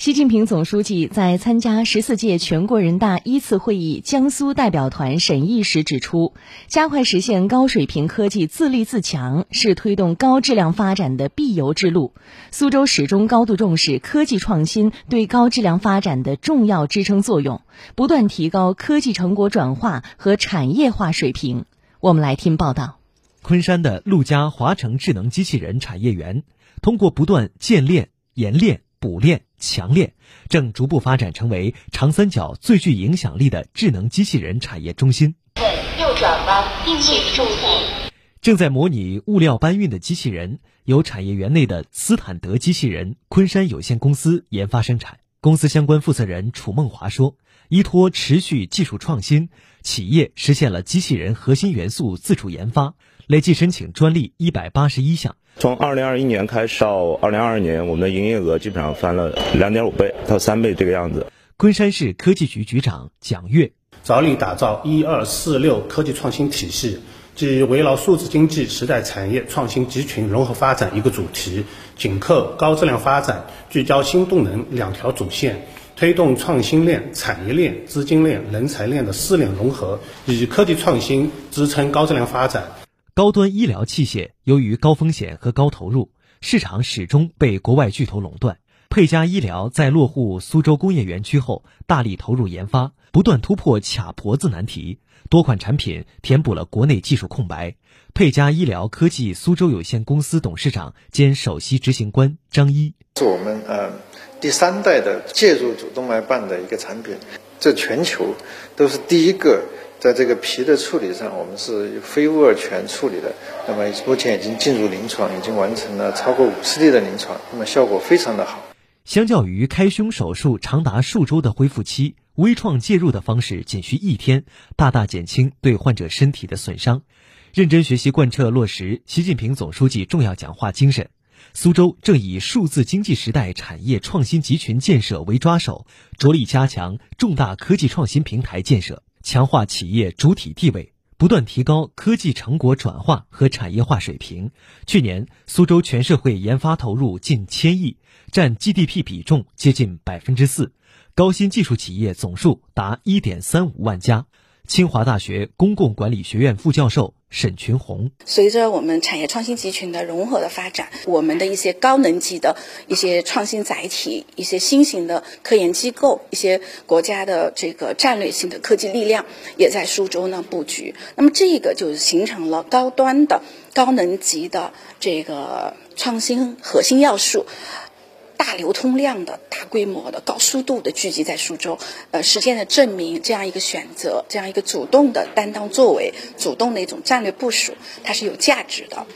习近平总书记在参加十四届全国人大一次会议江苏代表团审议时指出，加快实现高水平科技自立自强是推动高质量发展的必由之路。苏州始终高度重视科技创新对高质量发展的重要支撑作用，不断提高科技成果转化和产业化水平。我们来听报道。昆山的陆家华城智能机器人产业园，通过不断建链、研链。补链、强链正逐步发展成为长三角最具影响力的智能机器人产业中心。右转弯，定位注意。正在模拟物料搬运的机器人，由产业园内的斯坦德机器人昆山有限公司研发生产。公司相关负责人楚梦华说：“依托持续技术创新，企业实现了机器人核心元素自主研发，累计申请专利一百八十一项。”从二零二一年开始到二零二二年，我们的营业额基本上翻了两点五倍到三倍这个样子。昆山市科技局局长蒋跃，着力打造“一二四六”科技创新体系，即围绕数字经济时代产业创新集群融合发展一个主题，紧扣高质量发展，聚焦新动能两条主线，推动创新链、产业链、资金链、人才链的四链融合，以科技创新支撑高质量发展。高端医疗器械由于高风险和高投入，市场始终被国外巨头垄断。佩佳医疗在落户苏州工业园区后，大力投入研发，不断突破卡脖子难题，多款产品填补了国内技术空白。佩佳医疗科技苏州有限公司董事长兼首席执行官张一，是我们呃第三代的介入主动脉瓣的一个产品，这全球都是第一个。在这个皮的处理上，我们是非污二醛处理的。那么目前已经进入临床，已经完成了超过五十例的临床，那么效果非常的好。相较于开胸手术长达数周的恢复期，微创介入的方式仅需一天，大大减轻对患者身体的损伤。认真学习贯彻落实习近平总书记重要讲话精神，苏州正以数字经济时代产业创新集群建设为抓手，着力加强重大科技创新平台建设。强化企业主体地位，不断提高科技成果转化和产业化水平。去年，苏州全社会研发投入近千亿，占 GDP 比重接近百分之四，高新技术企业总数达一点三五万家。清华大学公共管理学院副教授沈群红：随着我们产业创新集群的融合的发展，我们的一些高能级的一些创新载体、一些新型的科研机构、一些国家的这个战略性的科技力量，也在苏州呢布局。那么这个就形成了高端的、高能级的这个创新核心要素。大流通量的大规模的高速度的聚集在苏州，呃，实践的证明这样一个选择，这样一个主动的担当作为，主动的一种战略部署，它是有价值的。